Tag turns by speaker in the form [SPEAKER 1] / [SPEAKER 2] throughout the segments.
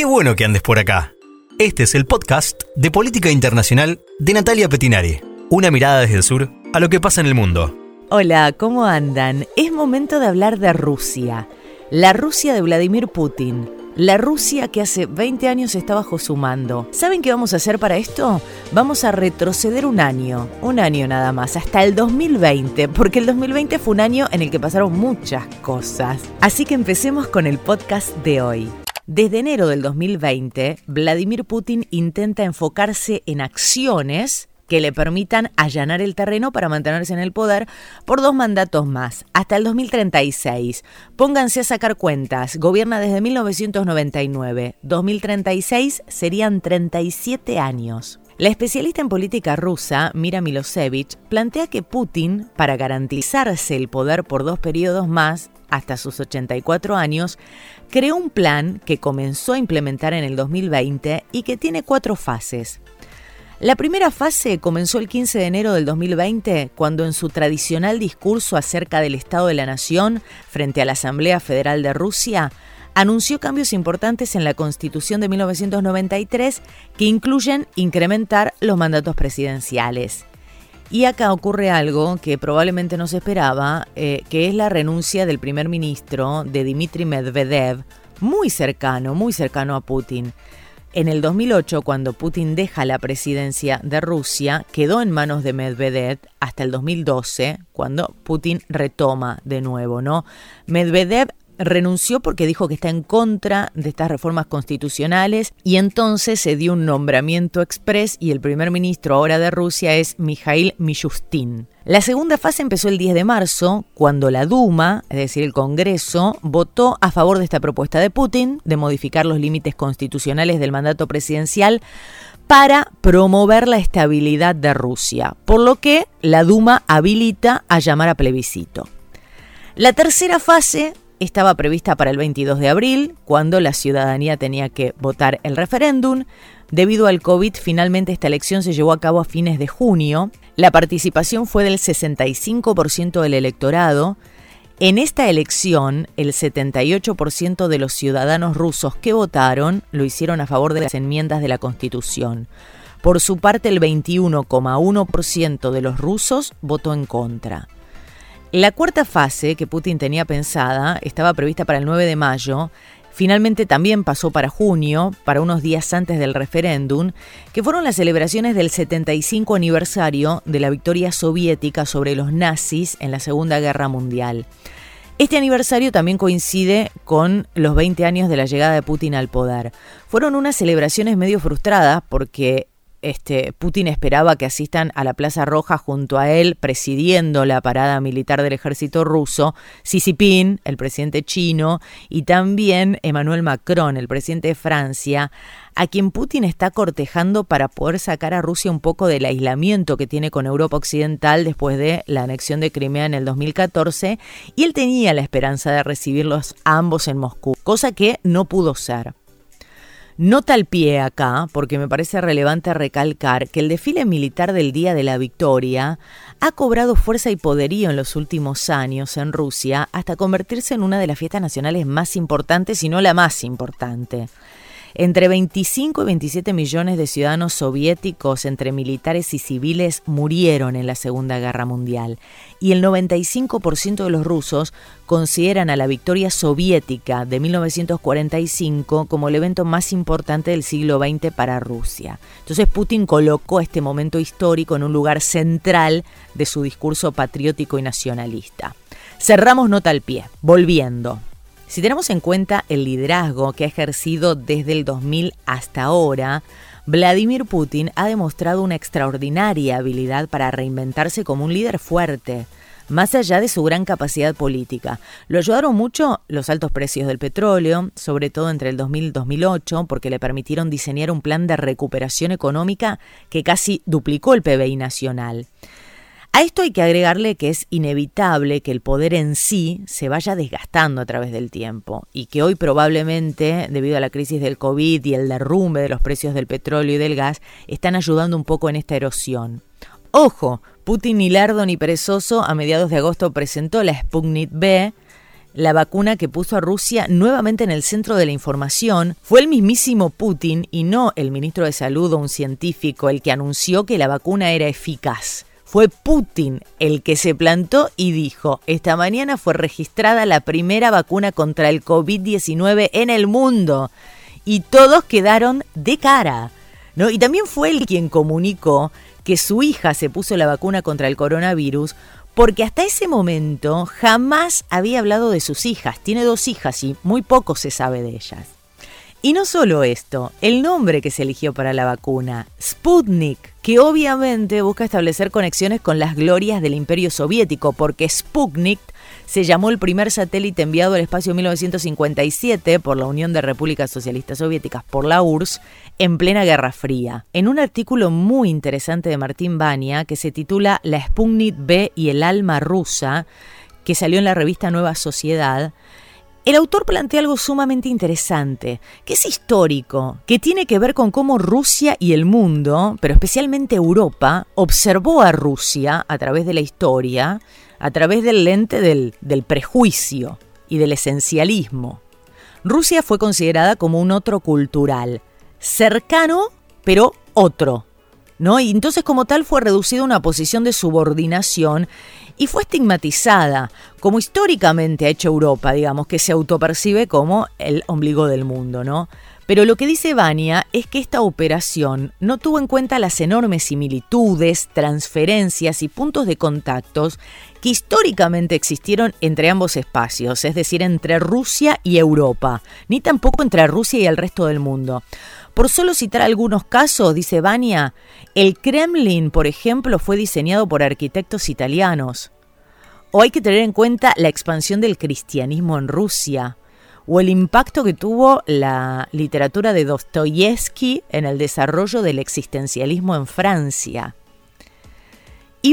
[SPEAKER 1] Qué bueno que andes por acá. Este es el podcast de Política Internacional de Natalia Petinari. Una mirada desde el sur a lo que pasa en el mundo.
[SPEAKER 2] Hola, ¿cómo andan? Es momento de hablar de Rusia. La Rusia de Vladimir Putin. La Rusia que hace 20 años está bajo su mando. ¿Saben qué vamos a hacer para esto? Vamos a retroceder un año, un año nada más, hasta el 2020, porque el 2020 fue un año en el que pasaron muchas cosas. Así que empecemos con el podcast de hoy. Desde enero del 2020, Vladimir Putin intenta enfocarse en acciones que le permitan allanar el terreno para mantenerse en el poder por dos mandatos más, hasta el 2036. Pónganse a sacar cuentas, gobierna desde 1999, 2036 serían 37 años. La especialista en política rusa, Mira Milosevich, plantea que Putin, para garantizarse el poder por dos periodos más, hasta sus 84 años, creó un plan que comenzó a implementar en el 2020 y que tiene cuatro fases. La primera fase comenzó el 15 de enero del 2020, cuando en su tradicional discurso acerca del Estado de la Nación frente a la Asamblea Federal de Rusia, anunció cambios importantes en la Constitución de 1993 que incluyen incrementar los mandatos presidenciales. Y acá ocurre algo que probablemente no se esperaba, eh, que es la renuncia del primer ministro de Dmitry Medvedev, muy cercano, muy cercano a Putin. En el 2008, cuando Putin deja la presidencia de Rusia, quedó en manos de Medvedev hasta el 2012, cuando Putin retoma de nuevo, ¿no? Medvedev renunció porque dijo que está en contra de estas reformas constitucionales y entonces se dio un nombramiento express y el primer ministro ahora de Rusia es Mikhail Mishustin. La segunda fase empezó el 10 de marzo, cuando la Duma, es decir, el Congreso, votó a favor de esta propuesta de Putin de modificar los límites constitucionales del mandato presidencial para promover la estabilidad de Rusia, por lo que la Duma habilita a llamar a plebiscito. La tercera fase estaba prevista para el 22 de abril, cuando la ciudadanía tenía que votar el referéndum. Debido al COVID, finalmente esta elección se llevó a cabo a fines de junio. La participación fue del 65% del electorado. En esta elección, el 78% de los ciudadanos rusos que votaron lo hicieron a favor de las enmiendas de la Constitución. Por su parte, el 21,1% de los rusos votó en contra. La cuarta fase que Putin tenía pensada estaba prevista para el 9 de mayo, finalmente también pasó para junio, para unos días antes del referéndum, que fueron las celebraciones del 75 aniversario de la victoria soviética sobre los nazis en la Segunda Guerra Mundial. Este aniversario también coincide con los 20 años de la llegada de Putin al poder. Fueron unas celebraciones medio frustradas porque este, Putin esperaba que asistan a la Plaza Roja junto a él, presidiendo la parada militar del ejército ruso, Xi Jinping, el presidente chino, y también Emmanuel Macron, el presidente de Francia, a quien Putin está cortejando para poder sacar a Rusia un poco del aislamiento que tiene con Europa Occidental después de la anexión de Crimea en el 2014, y él tenía la esperanza de recibirlos ambos en Moscú, cosa que no pudo ser. Nota al pie acá, porque me parece relevante recalcar que el desfile militar del Día de la Victoria ha cobrado fuerza y poderío en los últimos años en Rusia hasta convertirse en una de las fiestas nacionales más importantes, si no la más importante. Entre 25 y 27 millones de ciudadanos soviéticos, entre militares y civiles, murieron en la Segunda Guerra Mundial. Y el 95% de los rusos consideran a la victoria soviética de 1945 como el evento más importante del siglo XX para Rusia. Entonces Putin colocó este momento histórico en un lugar central de su discurso patriótico y nacionalista. Cerramos nota al pie, volviendo. Si tenemos en cuenta el liderazgo que ha ejercido desde el 2000 hasta ahora, Vladimir Putin ha demostrado una extraordinaria habilidad para reinventarse como un líder fuerte, más allá de su gran capacidad política. Lo ayudaron mucho los altos precios del petróleo, sobre todo entre el 2000 y 2008, porque le permitieron diseñar un plan de recuperación económica que casi duplicó el PBI nacional. A esto hay que agregarle que es inevitable que el poder en sí se vaya desgastando a través del tiempo y que hoy probablemente, debido a la crisis del COVID y el derrumbe de los precios del petróleo y del gas, están ayudando un poco en esta erosión. Ojo, Putin ni lerdo ni perezoso a mediados de agosto presentó la Sputnik B, la vacuna que puso a Rusia nuevamente en el centro de la información fue el mismísimo Putin y no el ministro de Salud o un científico el que anunció que la vacuna era eficaz. Fue Putin el que se plantó y dijo, esta mañana fue registrada la primera vacuna contra el COVID-19 en el mundo. Y todos quedaron de cara. ¿no? Y también fue él quien comunicó que su hija se puso la vacuna contra el coronavirus porque hasta ese momento jamás había hablado de sus hijas. Tiene dos hijas y muy poco se sabe de ellas. Y no solo esto, el nombre que se eligió para la vacuna, Sputnik, que obviamente busca establecer conexiones con las glorias del imperio soviético, porque Sputnik se llamó el primer satélite enviado al espacio en 1957 por la Unión de Repúblicas Socialistas Soviéticas, por la URSS, en plena Guerra Fría. En un artículo muy interesante de Martín Bania, que se titula La Sputnik B y el alma rusa, que salió en la revista Nueva Sociedad, el autor plantea algo sumamente interesante, que es histórico, que tiene que ver con cómo Rusia y el mundo, pero especialmente Europa, observó a Rusia a través de la historia, a través del lente del, prejuicio y del esencialismo. Rusia fue considerada como un otro cultural, cercano, pero otro. ¿No? Y entonces como tal fue reducido a una posición de subordinación y fue estigmatizada, como históricamente ha hecho Europa, digamos, que se autopercibe como el ombligo del mundo, ¿no? Pero lo que dice Vania es que esta operación no tuvo en cuenta las enormes similitudes, transferencias y puntos de contactos que históricamente existieron entre ambos espacios, es decir, entre Rusia y Europa, ni tampoco entre Rusia y el resto del mundo. Por solo citar algunos casos, dice Vania, el Kremlin, por ejemplo, fue diseñado por arquitectos italianos. O hay que tener en cuenta la expansión del cristianismo en Rusia, o el impacto que tuvo la literatura de Dostoyevsky en el desarrollo del existencialismo en Francia.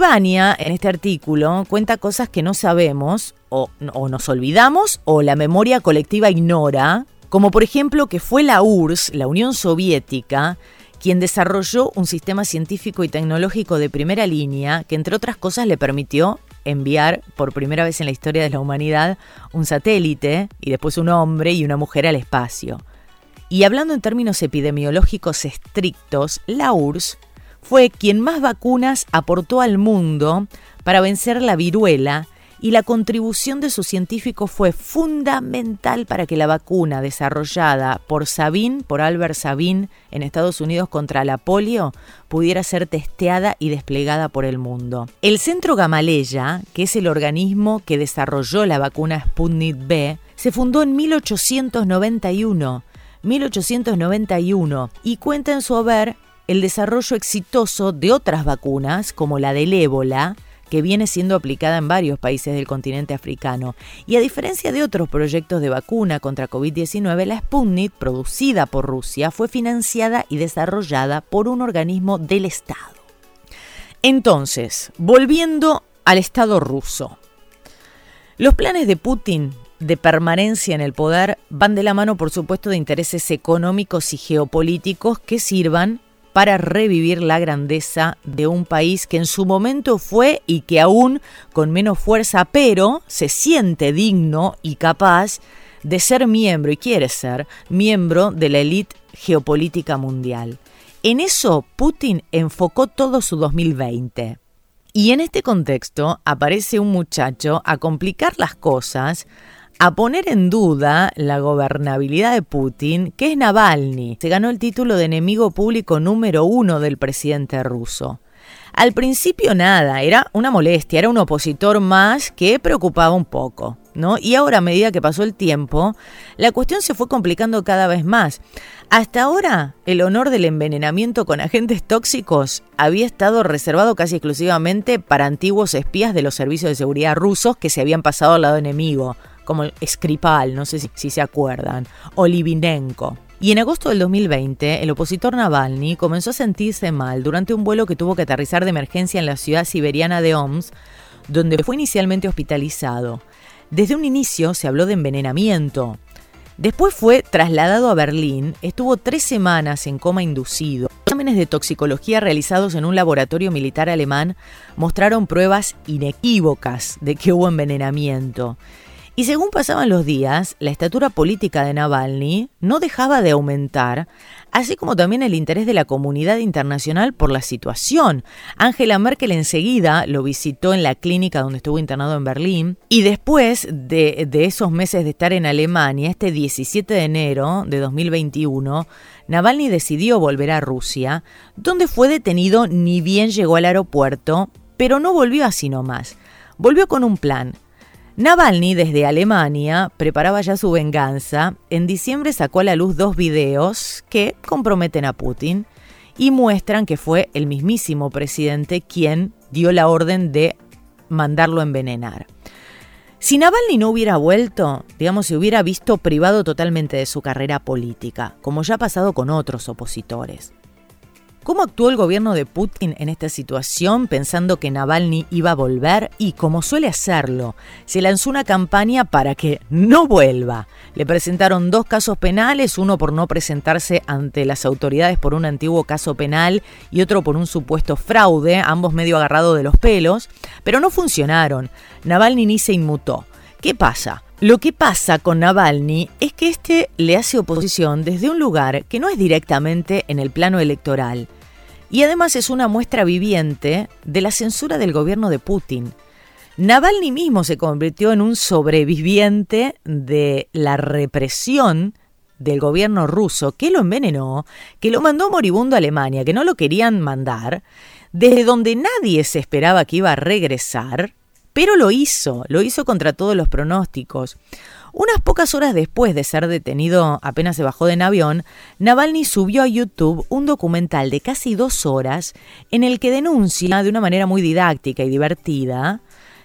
[SPEAKER 2] Vania, en este artículo, cuenta cosas que no sabemos, o nos olvidamos, o la memoria colectiva ignora, como por ejemplo que fue la URSS, la Unión Soviética, quien desarrolló un sistema científico y tecnológico de primera línea que entre otras cosas le permitió enviar por primera vez en la historia de la humanidad un satélite y después un hombre y una mujer al espacio. Y hablando en términos epidemiológicos estrictos, la URSS fue quien más vacunas aportó al mundo para vencer la viruela y la contribución de sus científicos fue fundamental para que la vacuna desarrollada por Sabin, por Albert Sabin, en Estados Unidos contra la polio, pudiera ser testeada y desplegada por el mundo. El Centro Gamaleya, que es el organismo que desarrolló la vacuna Sputnik B, se fundó en 1891. 1891 y cuenta en su haber el desarrollo exitoso de otras vacunas como la del ébola, que viene siendo aplicada en varios países del continente africano. Y a diferencia de otros proyectos de vacuna contra COVID-19, la Sputnik, producida por Rusia, fue financiada y desarrollada por un organismo del Estado. Entonces, volviendo al Estado ruso. Los planes de Putin de permanencia en el poder van de la mano, por supuesto, de intereses económicos y geopolíticos que sirvan para revivir la grandeza de un país que en su momento fue y que aún con menos fuerza, pero se siente digno y capaz de ser miembro y quiere ser miembro de la élite geopolítica mundial. En eso Putin enfocó todo su 2020. Y en este contexto aparece un muchacho a complicar las cosas, a poner en duda la gobernabilidad de Putin, que es Navalny. Se ganó el título de enemigo público número uno del presidente ruso. Al principio nada, era una molestia, era un opositor más que preocupaba un poco, ¿no? Y ahora a medida que pasó el tiempo, la cuestión se fue complicando cada vez más. Hasta ahora, el honor del envenenamiento con agentes tóxicos había estado reservado casi exclusivamente para antiguos espías de los servicios de seguridad rusos que se habían pasado al lado enemigo como Skripal, no sé si, se acuerdan, o Livinenko. Y en agosto del 2020, el opositor Navalny comenzó a sentirse mal durante un vuelo que tuvo que aterrizar de emergencia en la ciudad siberiana de Omsk, donde fue inicialmente hospitalizado. Desde un inicio se habló de envenenamiento. Después fue trasladado a Berlín, estuvo tres semanas en coma inducido. Exámenes de toxicología realizados en un laboratorio militar alemán mostraron pruebas inequívocas de que hubo envenenamiento. Y según pasaban los días, la estatura política de Navalny no dejaba de aumentar, así como también el interés de la comunidad internacional por la situación. Angela Merkel enseguida lo visitó en la clínica donde estuvo internado en Berlín y después de, de esos meses de estar en Alemania, este 17 de enero de 2021, Navalny decidió volver a Rusia, donde fue detenido ni bien llegó al aeropuerto, pero no volvió así nomás. Volvió con un plan Navalny desde Alemania preparaba ya su venganza. En diciembre sacó a la luz dos videos que comprometen a Putin y muestran que fue el mismísimo presidente quien dio la orden de mandarlo a envenenar. Si Navalny no hubiera vuelto, digamos, se hubiera visto privado totalmente de su carrera política, como ya ha pasado con otros opositores. ¿Cómo actuó el gobierno de Putin en esta situación pensando que Navalny iba a volver? Y como suele hacerlo, se lanzó una campaña para que no vuelva. Le presentaron dos casos penales, uno por no presentarse ante las autoridades por un antiguo caso penal y otro por un supuesto fraude, ambos medio agarrados de los pelos, pero no funcionaron. Navalny ni se inmutó. ¿Qué pasa? Lo que pasa con Navalny es que este le hace oposición desde un lugar que no es directamente en el plano electoral, y además es una muestra viviente de la censura del gobierno de Putin. Navalny mismo se convirtió en un sobreviviente de la represión del gobierno ruso que lo envenenó, que lo mandó moribundo a Alemania, que no lo querían mandar, desde donde nadie se esperaba que iba a regresar, pero lo hizo, lo hizo contra todos los pronósticos. Unas pocas horas después de ser detenido, apenas se bajó de avión, Navalny subió a YouTube un documental de casi dos horas en el que denuncia de una manera muy didáctica y divertida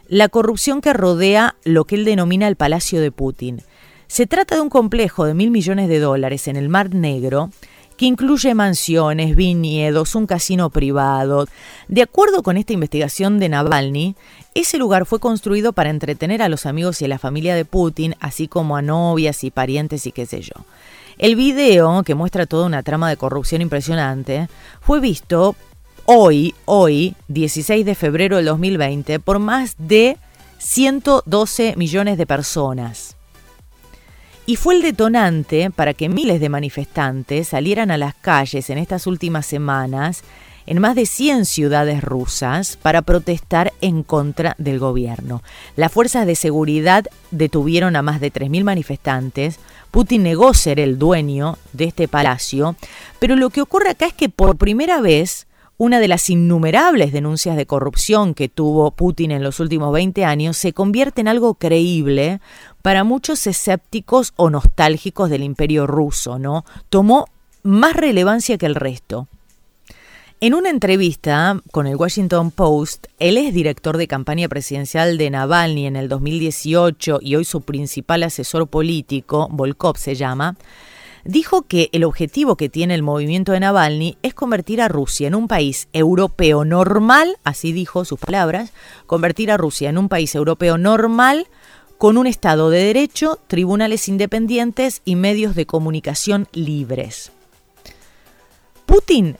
[SPEAKER 2] la corrupción que rodea lo que él denomina el Palacio de Putin. Se trata de un complejo de mil millones de dólares en el Mar Negro que incluye mansiones, viñedos, un casino privado. De acuerdo con esta investigación de Navalny, ese lugar fue construido para entretener a los amigos y a la familia de Putin, así como a novias y parientes y qué sé yo. El video, que muestra toda una trama de corrupción impresionante, fue visto hoy, hoy, 16 de febrero del 2020, por más de 112 millones de personas y fue el detonante para que miles de manifestantes salieran a las calles en estas últimas semanas en más de 100 ciudades rusas para protestar en contra del gobierno. Las fuerzas de seguridad detuvieron a más de 3.000 manifestantes. Putin negó ser el dueño de este palacio, pero lo que ocurre acá es que por primera vez una de las innumerables denuncias de corrupción que tuvo Putin en los últimos 20 años se convierte en algo creíble para muchos escépticos o nostálgicos del imperio ruso, ¿no? Tomó más relevancia que el resto. En una entrevista con el Washington Post, él es director de campaña presidencial de Navalny en el 2018 y hoy su principal asesor político, Volkov se llama, dijo que el objetivo que tiene el movimiento de Navalny es convertir a Rusia en un país europeo normal, así dijo sus palabras, convertir a Rusia en un país europeo normal con un Estado de Derecho, tribunales independientes y medios de comunicación libres. Putin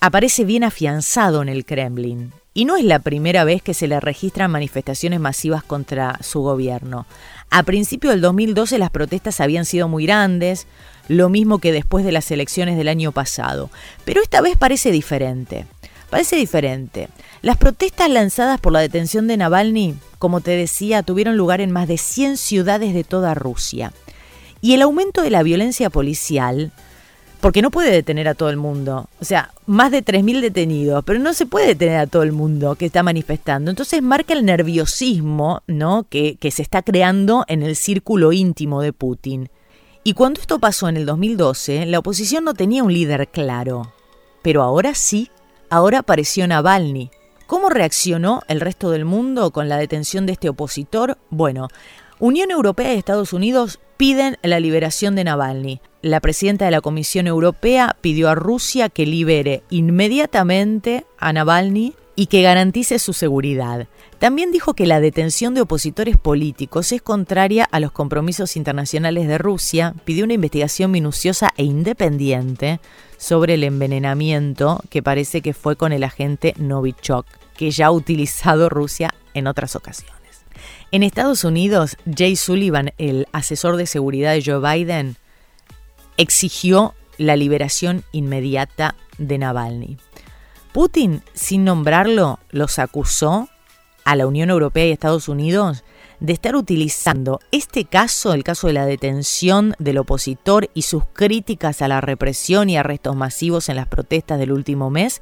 [SPEAKER 2] aparece bien afianzado en el Kremlin y no es la primera vez que se le registran manifestaciones masivas contra su gobierno. A principios del 2012 las protestas habían sido muy grandes, lo mismo que después de las elecciones del año pasado. Pero esta vez parece diferente. Parece diferente. Las protestas lanzadas por la detención de Navalny, como te decía, tuvieron lugar en más de 100 ciudades de toda Rusia. Y el aumento de la violencia policial, porque no puede detener a todo el mundo, o sea, más de 3.000 detenidos, pero no se puede detener a todo el mundo que está manifestando. Entonces marca el nerviosismo ¿no? que, que se está creando en el círculo íntimo de Putin. Y cuando esto pasó en el 2012, la oposición no tenía un líder claro. Pero ahora sí, ahora apareció Navalny. ¿Cómo reaccionó el resto del mundo con la detención de este opositor? Bueno, Unión Europea y Estados Unidos piden la liberación de Navalny. La presidenta de la Comisión Europea pidió a Rusia que libere inmediatamente a Navalny y que garantice su seguridad. También dijo que la detención de opositores políticos es contraria a los compromisos internacionales de Rusia, pidió una investigación minuciosa e independiente sobre el envenenamiento que parece que fue con el agente Novichok, que ya ha utilizado Rusia en otras ocasiones. En Estados Unidos, Jay Sullivan, el asesor de seguridad de Joe Biden, exigió la liberación inmediata de Navalny. Putin, sin nombrarlo, los acusó a la Unión Europea y Estados Unidos de estar utilizando este caso, el caso de la detención del opositor y sus críticas a la represión y arrestos masivos en las protestas del último mes,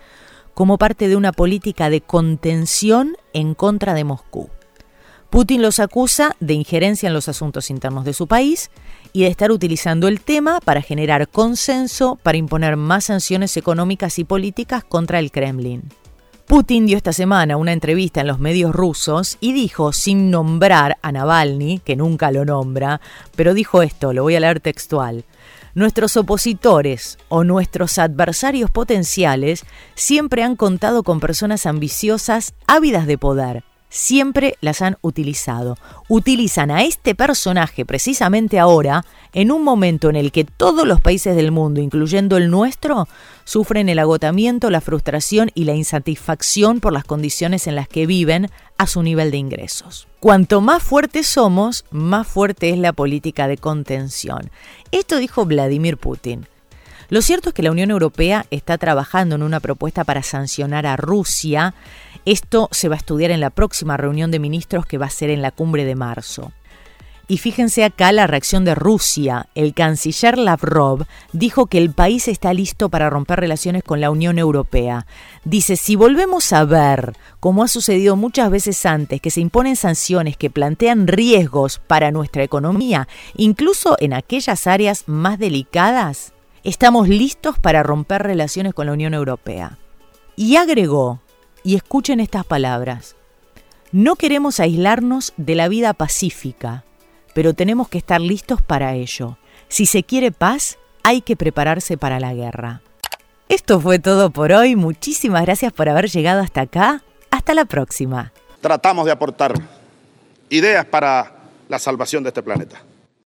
[SPEAKER 2] como parte de una política de contención en contra de Moscú. Putin los acusa de injerencia en los asuntos internos de su país y de estar utilizando el tema para generar consenso para imponer más sanciones económicas y políticas contra el Kremlin. Putin dio esta semana una entrevista en los medios rusos y dijo, sin nombrar a Navalny, que nunca lo nombra, pero dijo esto, lo voy a leer textual. Nuestros opositores o nuestros adversarios potenciales siempre han contado con personas ambiciosas, ávidas de poder, siempre las han utilizado. Utilizan a este personaje precisamente ahora, en un momento en el que todos los países del mundo, incluyendo el nuestro, sufren el agotamiento, la frustración y la insatisfacción por las condiciones en las que viven a su nivel de ingresos. Cuanto más fuertes somos, más fuerte es la política de contención. Esto dijo Vladimir Putin. Lo cierto es que la Unión Europea está trabajando en una propuesta para sancionar a Rusia esto se va a estudiar en la próxima reunión de ministros que va a ser en la cumbre de marzo. Y fíjense acá la reacción de Rusia. El canciller Lavrov dijo que el país está listo para romper relaciones con la Unión Europea. Dice, si volvemos a ver, como ha sucedido muchas veces antes, que se imponen sanciones que plantean riesgos para nuestra economía, incluso en aquellas áreas más delicadas, estamos listos para romper relaciones con la Unión Europea. Y agregó, y escuchen estas palabras. No queremos aislarnos de la vida pacífica, pero tenemos que estar listos para ello. Si se quiere paz, hay que prepararse para la guerra. Esto fue todo por hoy. Muchísimas gracias por haber llegado hasta acá. Hasta la próxima.
[SPEAKER 3] Tratamos de aportar ideas para la salvación de este planeta.